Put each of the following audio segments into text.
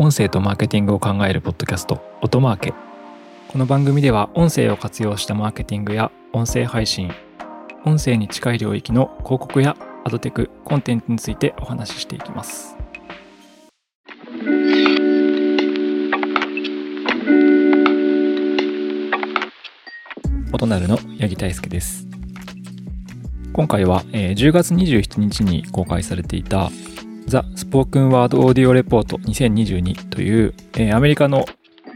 音声とマーケティングを考えるポッドキャスト音マーケ。この番組では音声を活用したマーケティングや音声配信音声に近い領域の広告やアドテクコンテンツについてお話ししていきます。音なるの八木大輔です。今回は、えー、10月27日に公開されていた The Spoken Word Audio Report 2022という、えー、アメリカの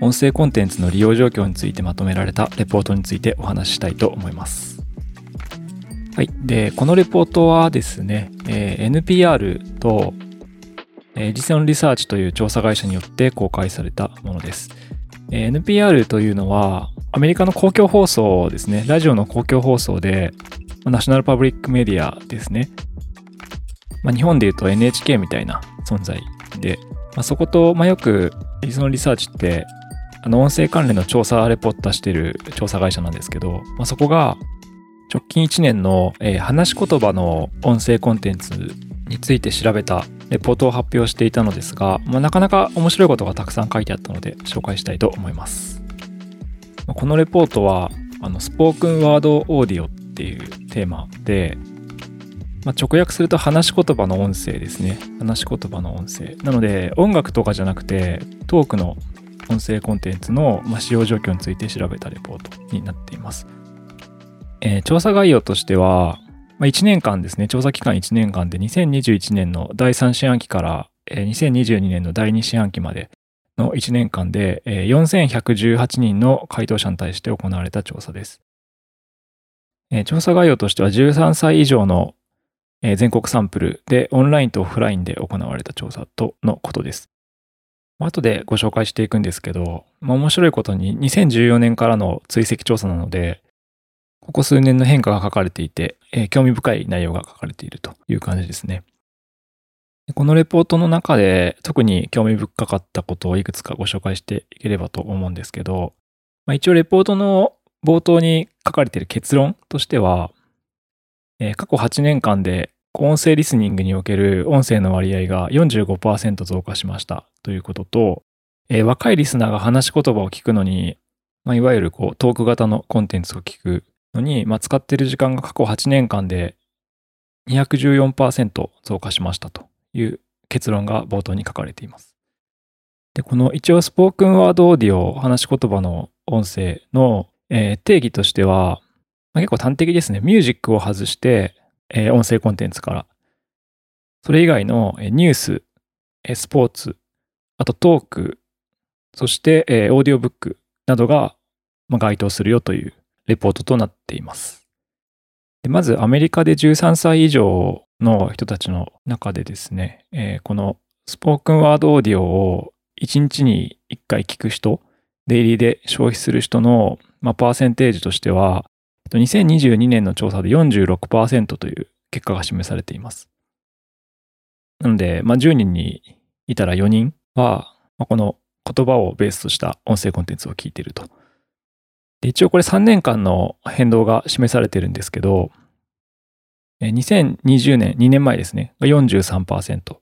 音声コンテンツの利用状況についてまとめられたレポートについてお話ししたいと思います。はい。で、このレポートはですね、えー、NPR と、えー、実践リサーチという調査会社によって公開されたものです。えー、NPR というのは、アメリカの公共放送ですね、ラジオの公共放送で、ナショナルパブリックメディアですね。まあ、日本で言うと NHK みたいな存在で、まあ、そこと、まあ、よく、そのリサーチって、あの、音声関連の調査レポート出してる調査会社なんですけど、まあ、そこが、直近1年の、えー、話し言葉の音声コンテンツについて調べたレポートを発表していたのですが、まあ、なかなか面白いことがたくさん書いてあったので紹介したいと思います。ま、このレポートは、あの、スポークンワードオーディオっていうテーマで、まあ、直訳すると話し言葉の音声ですね。話し言葉の音声。なので、音楽とかじゃなくて、トークの音声コンテンツの、使用状況について調べたレポートになっています。えー、調査概要としては、まあ、1年間ですね、調査期間1年間で2021年の第3四半期から、えー、2022年の第2四半期までの1年間で、えー、4118人の回答者に対して行われた調査です。えー、調査概要としては13歳以上のえー、全国サンプルでオンラインとオフラインで行われた調査とのことです。後でご紹介していくんですけど、まあ、面白いことに2014年からの追跡調査なので、ここ数年の変化が書かれていて、えー、興味深い内容が書かれているという感じですね。このレポートの中で特に興味深かったことをいくつかご紹介していければと思うんですけど、まあ、一応レポートの冒頭に書かれている結論としては、えー、過去8年間で音声リスニングにおける音声の割合が45%増加しましたということと、えー、若いリスナーが話し言葉を聞くのに、まあ、いわゆるこうトーク型のコンテンツを聞くのに、まあ、使っている時間が過去8年間で214%増加しましたという結論が冒頭に書かれています。で、この一応スポークンワードオーディオ、話し言葉の音声の、えー、定義としては、まあ、結構端的ですね。ミュージックを外して、え、音声コンテンツから。それ以外の、え、ニュース、え、スポーツ、あとトーク、そして、え、オーディオブックなどが、ま、該当するよというレポートとなっています。でまず、アメリカで13歳以上の人たちの中でですね、え、このスポークンワードオーディオを1日に1回聞く人、デイリーで消費する人の、まあ、パーセンテージとしては、2022年の調査で46%という結果が示されています。なので、まあ、10人にいたら4人は、まあ、この言葉をベースとした音声コンテンツを聞いていると。で一応これ3年間の変動が示されているんですけど、2020年、2年前ですね、が43%。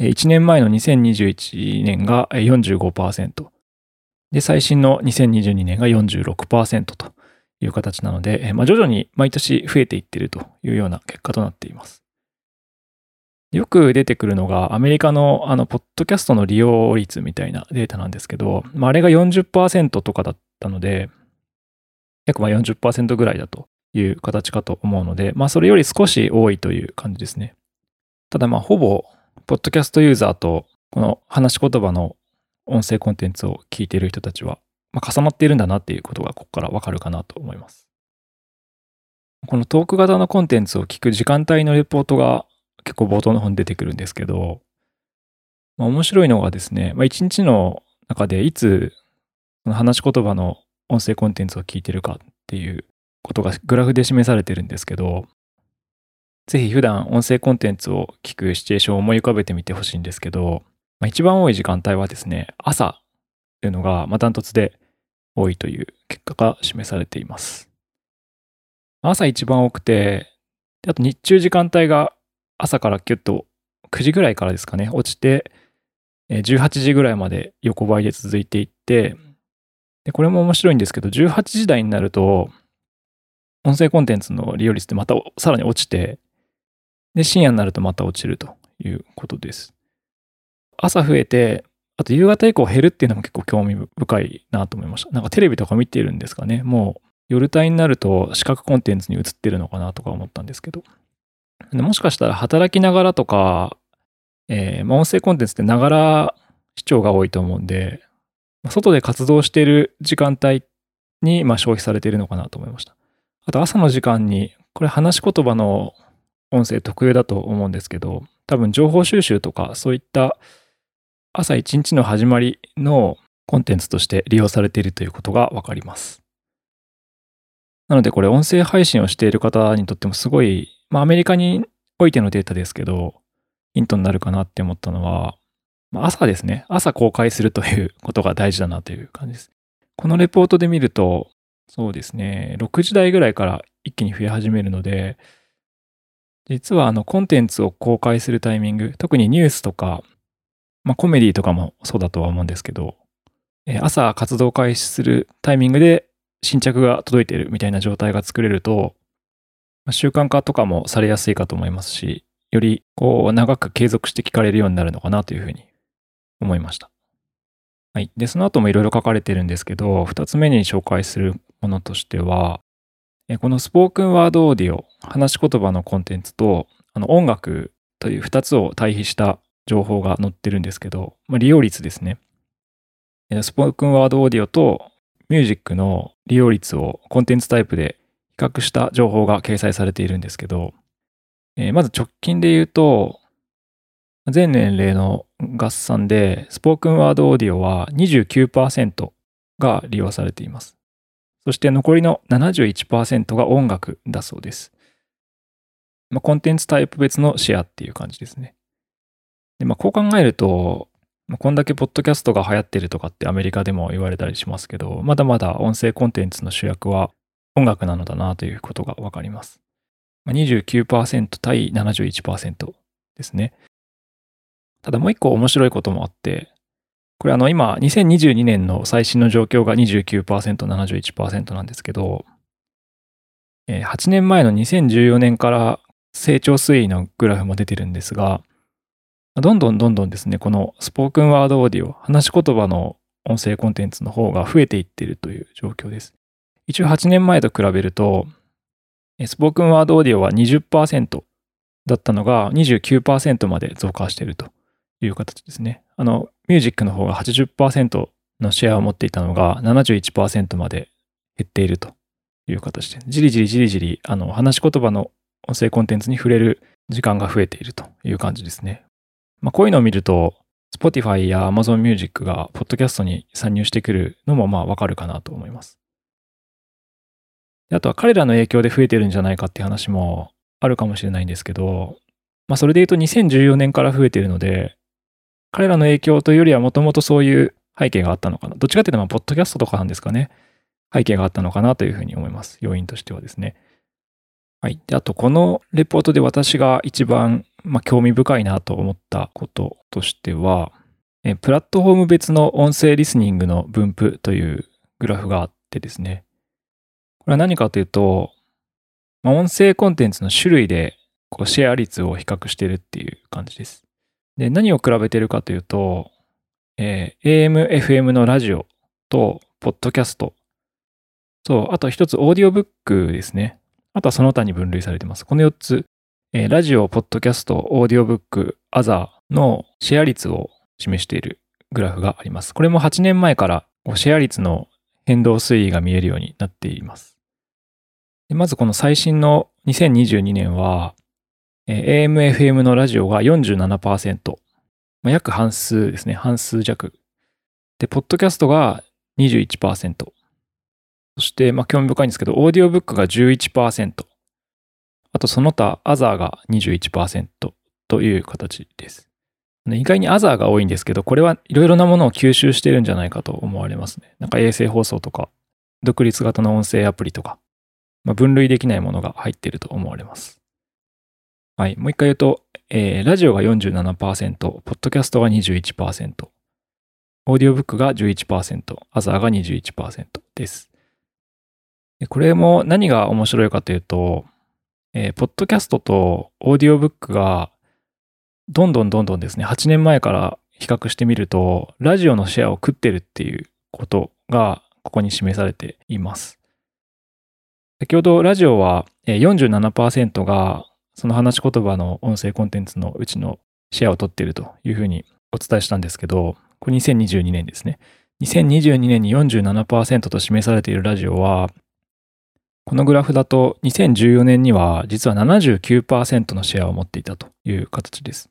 1年前の2021年が45%。で、最新の2022年が46%という形なので、まあ、徐々に毎年増えていっているというような結果となっています。よく出てくるのがアメリカのあの、ポッドキャストの利用率みたいなデータなんですけど、まあ、あれが40%とかだったので、約まあ40%ぐらいだという形かと思うので、まあそれより少し多いという感じですね。ただまあほぼ、ポッドキャストユーザーとこの話し言葉の音声コンテンツを聞いている人たちはまあ、重なっているんだなっていうことがここからわかるかなと思います。このトーク型のコンテンツを聞く時間帯のレポートが結構冒頭の方に出てくるんですけど、まあ、面白いのがですね、まあ、一日の中でいつその話し言葉の音声コンテンツを聞いてるかっていうことがグラフで示されてるんですけど、ぜひ普段音声コンテンツを聞くシチュエーションを思い浮かべてみてほしいんですけど、まあ、一番多い時間帯はですね、朝というのが、まあ、ダントツで多いという結果が示されています。朝一番多くて、あと日中時間帯が朝からキュッと9時ぐらいからですかね、落ちて、18時ぐらいまで横ばいで続いていって、これも面白いんですけど、18時台になると、音声コンテンツの利用率ってまたさらに落ちて、で、深夜になるとまた落ちるということです。朝増えて、あと夕方以降減るっていうのも結構興味深いなと思いました。なんかテレビとか見てるんですかね。もう夜帯になると視覚コンテンツに移ってるのかなとか思ったんですけど。もしかしたら働きながらとか、えー、音声コンテンツってながら視聴が多いと思うんで、外で活動している時間帯に、まあ、消費されているのかなと思いました。あと朝の時間に、これ話し言葉の音声特有だと思うんですけど、多分情報収集とかそういった朝一日の始まりのコンテンツとして利用されているということがわかります。なのでこれ音声配信をしている方にとってもすごい、まあアメリカにおいてのデータですけど、ヒントになるかなって思ったのは、まあ、朝ですね。朝公開するということが大事だなという感じです。このレポートで見ると、そうですね、6時台ぐらいから一気に増え始めるので、実はあのコンテンツを公開するタイミング、特にニュースとか、まあコメディとかもそうだとは思うんですけど、朝活動開始するタイミングで新着が届いているみたいな状態が作れると、習慣化とかもされやすいかと思いますし、よりこう長く継続して聞かれるようになるのかなというふうに思いました。はい。で、その後もいろいろ書かれてるんですけど、二つ目に紹介するものとしては、このスポークンワードオーディオ、話し言葉のコンテンツと、あの音楽という二つを対比した情報が載ってるんですけど、まあ、利用率ですね。スポークンワードオーディオとミュージックの利用率をコンテンツタイプで比較した情報が掲載されているんですけど、えー、まず直近で言うと、全年齢の合算で、スポークンワードオーディオは29%が利用されています。そして残りの71%が音楽だそうです。まあ、コンテンツタイプ別のシェアっていう感じですね。で、まあ、こう考えると、まあ、こんだけポッドキャストが流行ってるとかってアメリカでも言われたりしますけど、まだまだ音声コンテンツの主役は音楽なのだなということがわかります。29%対71%ですね。ただもう一個面白いこともあって、これあの今2022年の最新の状況が29%、71%なんですけど、8年前の2014年から成長推移のグラフも出てるんですが、どんどんどんどんですね、このスポークンワードオーディオ、話し言葉の音声コンテンツの方が増えていっているという状況です。一応8年前と比べると、スポークンワードオーディオは20%だったのが29%まで増加しているという形ですね。あの、ミュージックの方が80%のシェアを持っていたのが71%まで減っているという形で、じりじりじりじり、あの、話し言葉の音声コンテンツに触れる時間が増えているという感じですね。まあ、こういうのを見ると、Spotify や Amazon Music がポッドキャストに参入してくるのもまあわかるかなと思います。あとは彼らの影響で増えてるんじゃないかっていう話もあるかもしれないんですけど、まあそれで言うと2014年から増えてるので、彼らの影響というよりはもともとそういう背景があったのかな。どっちかっていうとまあポッドキャストとかなんですかね。背景があったのかなというふうに思います。要因としてはですね。はい。で、あとこのレポートで私が一番まあ、興味深いなと思ったこととしては、えプラットフォーム別の音声リスニングの分布というグラフがあってですね。これは何かというと、まあ、音声コンテンツの種類でこうシェア率を比較しているっていう感じです。で、何を比べてるかというと、えー、AM、FM のラジオと、ポッドキャストと、あと一つオーディオブックですね。あとはその他に分類されてます。この4つえー、ラジオ、ポッドキャスト、オーディオブック、アザーのシェア率を示しているグラフがあります。これも8年前からシェア率の変動推移が見えるようになっています。まずこの最新の2022年は、えー、AM、FM のラジオが47%、まあ、約半数ですね、半数弱。で、ポッドキャストが21%。そして、まあ、興味深いんですけど、オーディオブックが11%。あとその他、アザーが21%という形です。意外にアザーが多いんですけど、これはいろいろなものを吸収してるんじゃないかと思われますね。なんか衛星放送とか、独立型の音声アプリとか、まあ、分類できないものが入ってると思われます。はい。もう一回言うと、えー、ラジオが47%、ポッドキャストが21%、オーディオブックが11%、アザーが21%です。これも何が面白いかというと、えー、ポッドキャストとオーディオブックがどんどんどんどんですね、8年前から比較してみると、ラジオのシェアを食ってるっていうことがここに示されています。先ほどラジオは47%がその話し言葉の音声コンテンツのうちのシェアを取っているというふうにお伝えしたんですけど、これ2022年ですね。2022年に47%と示されているラジオは、このグラフだと2014年には実は79%のシェアを持っていたという形です。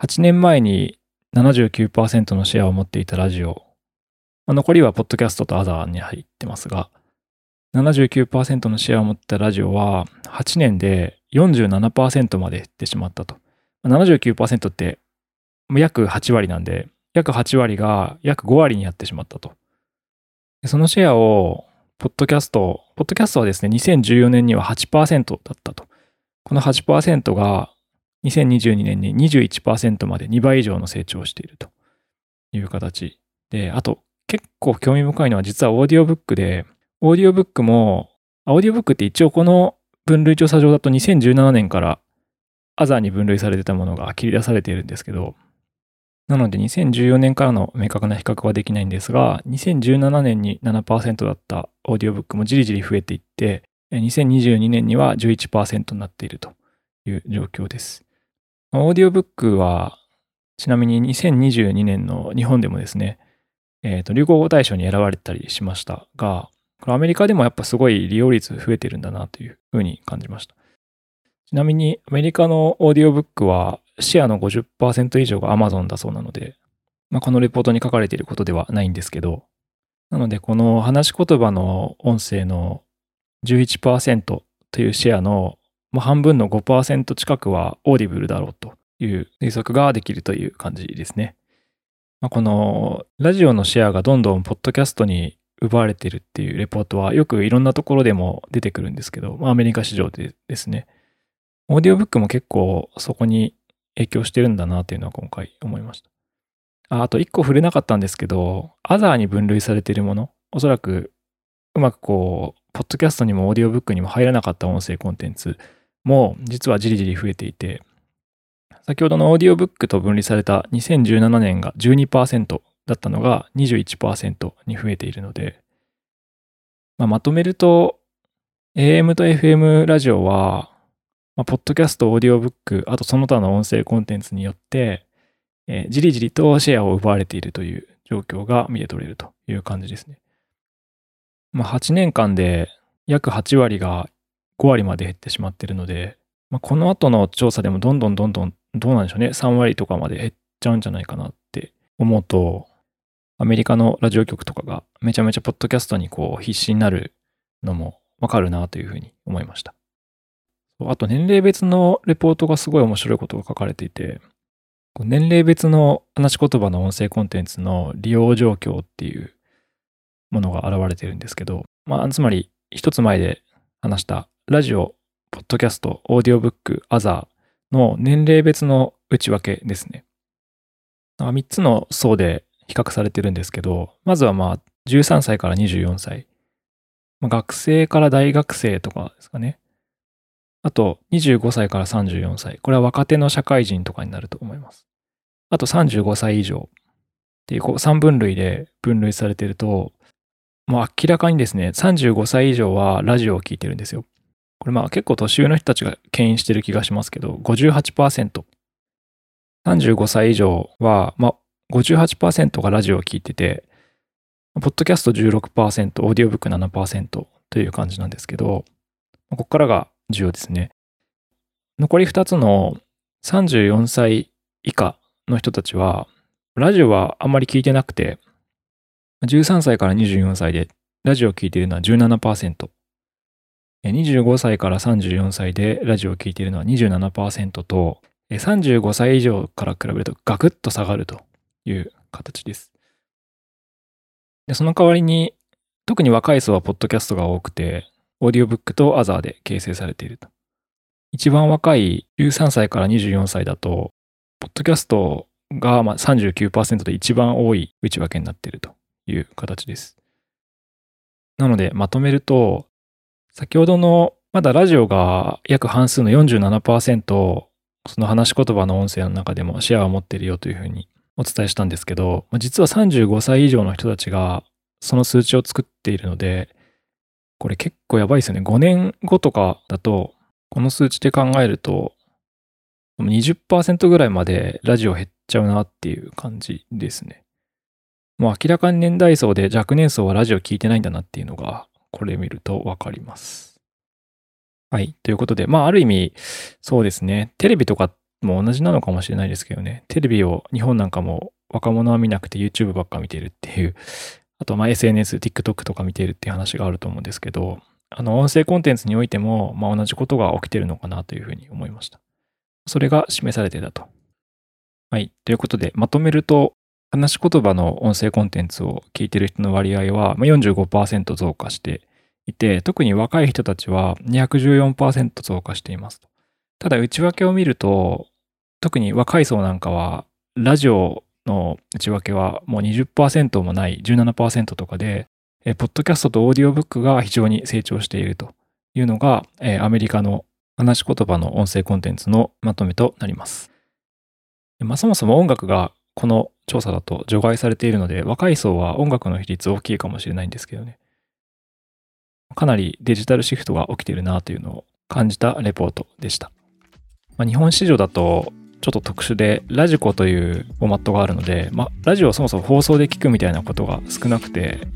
8年前に79%のシェアを持っていたラジオ、残りはポッドキャストとアザーに入ってますが、79%のシェアを持ったラジオは8年で47%まで減ってしまったと。79%って約8割なんで、約8割が約5割になってしまったと。そのシェアを、ポッドキャスト、ポッドキャストはですね、2014年には8%だったと。この8%が2022年に21%まで2倍以上の成長をしているという形で、あと結構興味深いのは実はオーディオブックで、オーディオブックも、オーディオブックって一応この分類調査上だと2017年からアザーに分類されてたものが切り出されているんですけど、なので2014年からの明確な比較はできないんですが、2017年に7%だったオーディオブックもじりじり増えていって、2022年には11%になっているという状況です。オーディオブックは、ちなみに2022年の日本でもですね、え、ー、流行語大賞に選ばれたりしましたが、これアメリカでもやっぱすごい利用率増えてるんだなというふうに感じました。ちなみにアメリカのオーディオブックはシェアの50%以上が Amazon だそうなので、まあ、このレポートに書かれていることではないんですけど、なのでこの話し言葉の音声の11%というシェアの半分の5%近くはオーディブルだろうという推測ができるという感じですね。まあ、このラジオのシェアがどんどんポッドキャストに奪われているっていうレポートはよくいろんなところでも出てくるんですけど、まあ、アメリカ市場でですね。オーディオブックも結構そこに影響してるんだなっていうのは今回思いました。ああと一個触れなかったんですけど、アザーに分類されているもの、おそらくうまくこう、ポッドキャストにもオーディオブックにも入らなかった音声コンテンツも実はじりじり増えていて、先ほどのオーディオブックと分離された2017年が12%だったのが21%に増えているので、まあ、まとめると AM と FM ラジオは、まあ、ポッドキャスト、オーディオブック、あとその他の音声コンテンツによって、えー、じりじりとシェアを奪われているという状況が見え取れるという感じですね。まあ、8年間で約8割が5割まで減ってしまっているので、まあ、この後の調査でもどんどんどんどんどうなんでしょうね、3割とかまで減っちゃうんじゃないかなって思うと、アメリカのラジオ局とかがめちゃめちゃポッドキャストにこう必死になるのもわかるなというふうに思いました。あと年齢別のレポートがすごい面白いことが書かれていて、年齢別の話し言葉の音声コンテンツの利用状況っていうものが現れてるんですけど、まあ、つまり一つ前で話したラジオ、ポッドキャスト、オーディオブック、アザーの年齢別の内訳ですね。3つの層で比較されてるんですけど、まずはまあ、13歳から24歳。まあ、学生から大学生とかですかね。あと、25歳から34歳。これは若手の社会人とかになると思います。あと35歳以上っていうこう3分類で分類されてると、もう明らかにですね、35歳以上はラジオを聴いてるんですよ。これまあ結構年上の人たちが牽引してる気がしますけど、58%。35歳以上は、まあ58%がラジオを聴いてて、ポッドキャスト16%、オーディオブック7%という感じなんですけど、ここからが重要ですね。残り2つの34歳以下の人たちは、ラジオはあんまり聞いてなくて、13歳から24歳でラジオを聴いているのは17%。25歳から34歳でラジオを聴いているのは27%と、35歳以上から比べるとガクッと下がるという形です。でその代わりに、特に若い層はポッドキャストが多くて、オーディオブックとアザーで形成されていると。一番若い13歳から24歳だと、ポッドキャストがまあ39%で一番多い内訳になっているという形です。なので、まとめると、先ほどのまだラジオが約半数の47%その話し言葉の音声の中でもシェアを持っているよというふうにお伝えしたんですけど、実は35歳以上の人たちがその数値を作っているので、これ結構やばいですよね。5年後とかだと、この数値で考えると、20%ぐらいまでラジオ減っちゃうなっていう感じですね。もう明らかに年代層で若年層はラジオ聞いてないんだなっていうのが、これ見るとわかります。はい。ということで、まあある意味、そうですね。テレビとかも同じなのかもしれないですけどね。テレビを日本なんかも若者は見なくて YouTube ばっか見てるっていう、あとま SNS、TikTok とか見ているっていう話があると思うんですけど、あの音声コンテンツにおいても、まあ、同じことが起きてるのかなというふうに思いました。それが示されてたと。はい。ということで、まとめると、話し言葉の音声コンテンツを聞いてる人の割合はま45%増加していて、特に若い人たちは214%増加していますと。ただ、内訳を見ると、特に若い層なんかは、ラジオの内訳はもう20%もない17%とかで、えポッドキャストとオーディオブックが非常に成長しているというのが、えアメリカの話し言葉の音声コンテンツのまとめとなります。まあ、そもそも音楽がこの調査だと除外されているので、若い層は音楽の比率大きいかもしれないんですけどね。かなりデジタルシフトが起きているなというのを感じたレポートでした。まあ、日本市場だとちょっと特殊で、ラジコというフォーマットがあるので、まあ、ラジオをそもそも放送で聞くみたいなことが少なくて、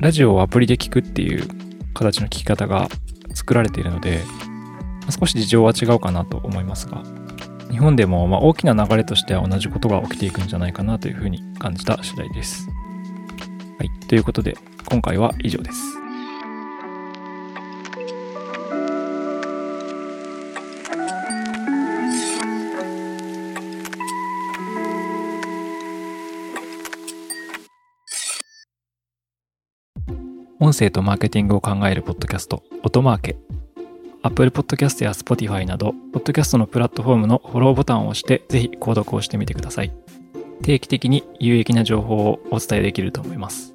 ラジオをアプリで聞くっていう形の聞き方が作られているので、少し事情は違うかなと思いますが、日本でもま大きな流れとしては同じことが起きていくんじゃないかなというふうに感じた次第です。はい。ということで、今回は以上です。音声とマーケティングを考えるポッドキャスト、音マーケ。Apple Podcast や Spotify など、ポッドキャストのプラットフォームのフォローボタンを押して、ぜひ購読をしてみてください。定期的に有益な情報をお伝えできると思います。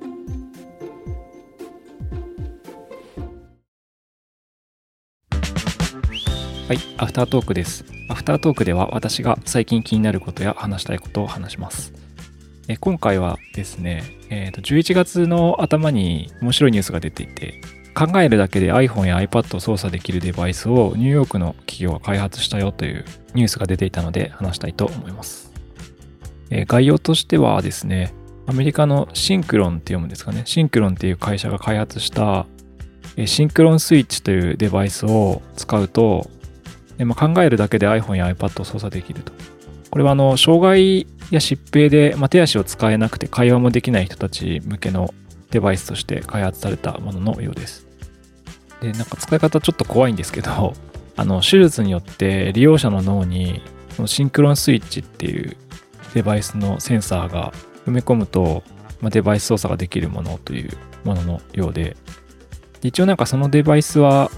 はい、アフタートークです。アフタートークでは私が最近気になることや話したいことを話します。え今回はですね、えー、と11月の頭に面白いニュースが出ていて考えるだけで iPhone や iPad を操作できるデバイスをニューヨークの企業が開発したよというニュースが出ていたので話したいと思います。えー、概要としてはですね、アメリカのシンクロンって読むんですかね。シンクロンっていう会社が開発したシンクロンスイッチというデバイスを使うと、まあ、考えるだけで iPhone や iPad を操作できると。これはあの障害や疾病で、まあ、手足を使えなくて会話もできない人たち向けのデバイスとして開発されたもののようです。で、なんか使い方ちょっと怖いんですけど、あの手術によって利用者の脳にそのシンクロンスイッチっていうデバイスのセンサーが埋め込むと、まあ、デバイス操作ができるものというもののようで、一応なんかそのデバイスは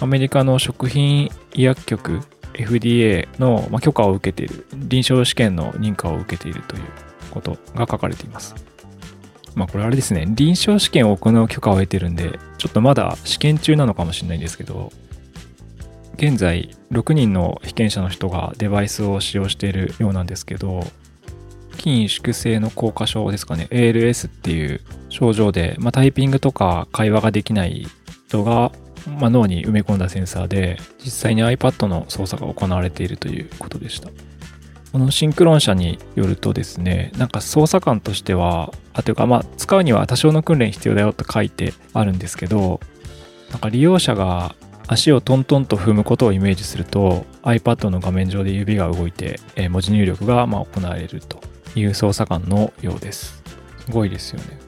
アメリカの食品医薬局 FDA の許可を受けている、臨床試験の認可を受けているということが書かれています。まあこれあれですね、臨床試験を行う許可を得てるんで、ちょっとまだ試験中なのかもしれないんですけど、現在6人の被験者の人がデバイスを使用しているようなんですけど、筋萎縮性の硬化症ですかね、ALS っていう症状で、まあ、タイピングとか会話ができない人がまあ、脳に埋め込んだセンサーで実際に iPad の操作が行われているということでした。このシンクロン社によるとですね、なんか操作感としては、あというかまあ使うには多少の訓練必要だよと書いてあるんですけど、なんか利用者が足をトントンと踏むことをイメージすると iPad の画面上で指が動いて、文字入力がま行われるという操作感のようです。すごいですよね。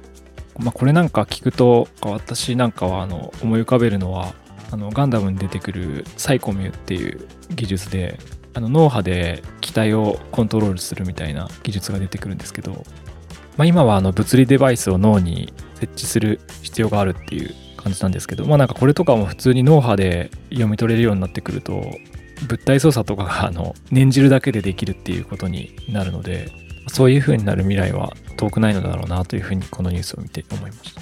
まあ、これなんか聞くと私なんかはあの思い浮かべるのはあのガンダムに出てくるサイコミュっていう技術であの脳波で機体をコントロールするみたいな技術が出てくるんですけど、まあ、今はあの物理デバイスを脳に設置する必要があるっていう感じなんですけどまあなんかこれとかも普通に脳波で読み取れるようになってくると物体操作とかがあの念じるだけでできるっていうことになるのでそういう風になる未来は遠くないのだろうなというふうにこのニュースを見て思いました。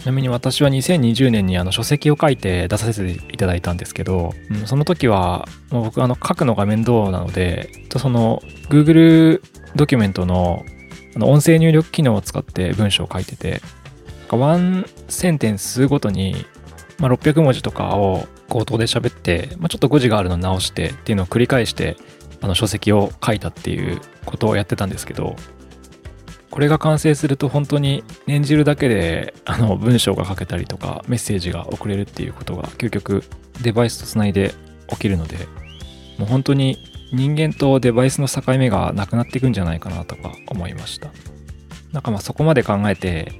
ちなみに私は2020年にあの書籍を書いて出させていただいたんですけど、うん、その時はもう僕あの書くのが面倒なのでその Google ドキュメントのあの音声入力機能を使って文章を書いててワンセンテンスごとに、まあ、600文字とかを口頭で喋って、まあ、ちょっと誤字があるのを直してっていうのを繰り返してあの書籍を書いたっていうことをやってたんですけどこれが完成すると本当に念じるだけであの文章が書けたりとかメッセージが送れるっていうことが究極デバイスとつないで起きるのでもう本当に人間とデバイスの境目がなくなっていくんじゃないかなとか思いました。なんかまあそこまで考えて、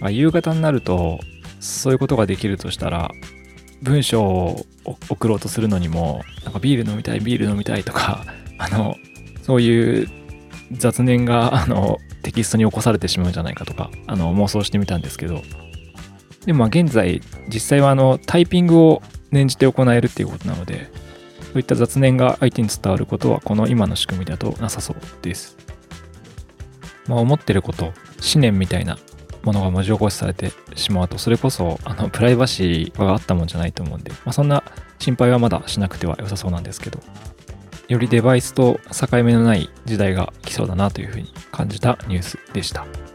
まあ、夕方になるとそういうことができるとしたら文章を送ろうとするのにもなんかビール飲みたいビール飲みたいとか あのそういう雑念があのテキストに起こされてしまうんじゃないかとかあの妄想してみたんですけどでもまあ現在実際はあのタイピングを念じて行えるっていうことなのでそういった雑念が相手に伝わることはこの今の仕組みだとなさそうです。まあ、思ってること思念みたいなものが文字起こしされてしまうとそれこそあのプライバシーがあったもんじゃないと思うんで、まあ、そんな心配はまだしなくては良さそうなんですけどよりデバイスと境目のない時代が来そうだなというふうに感じたニュースでした。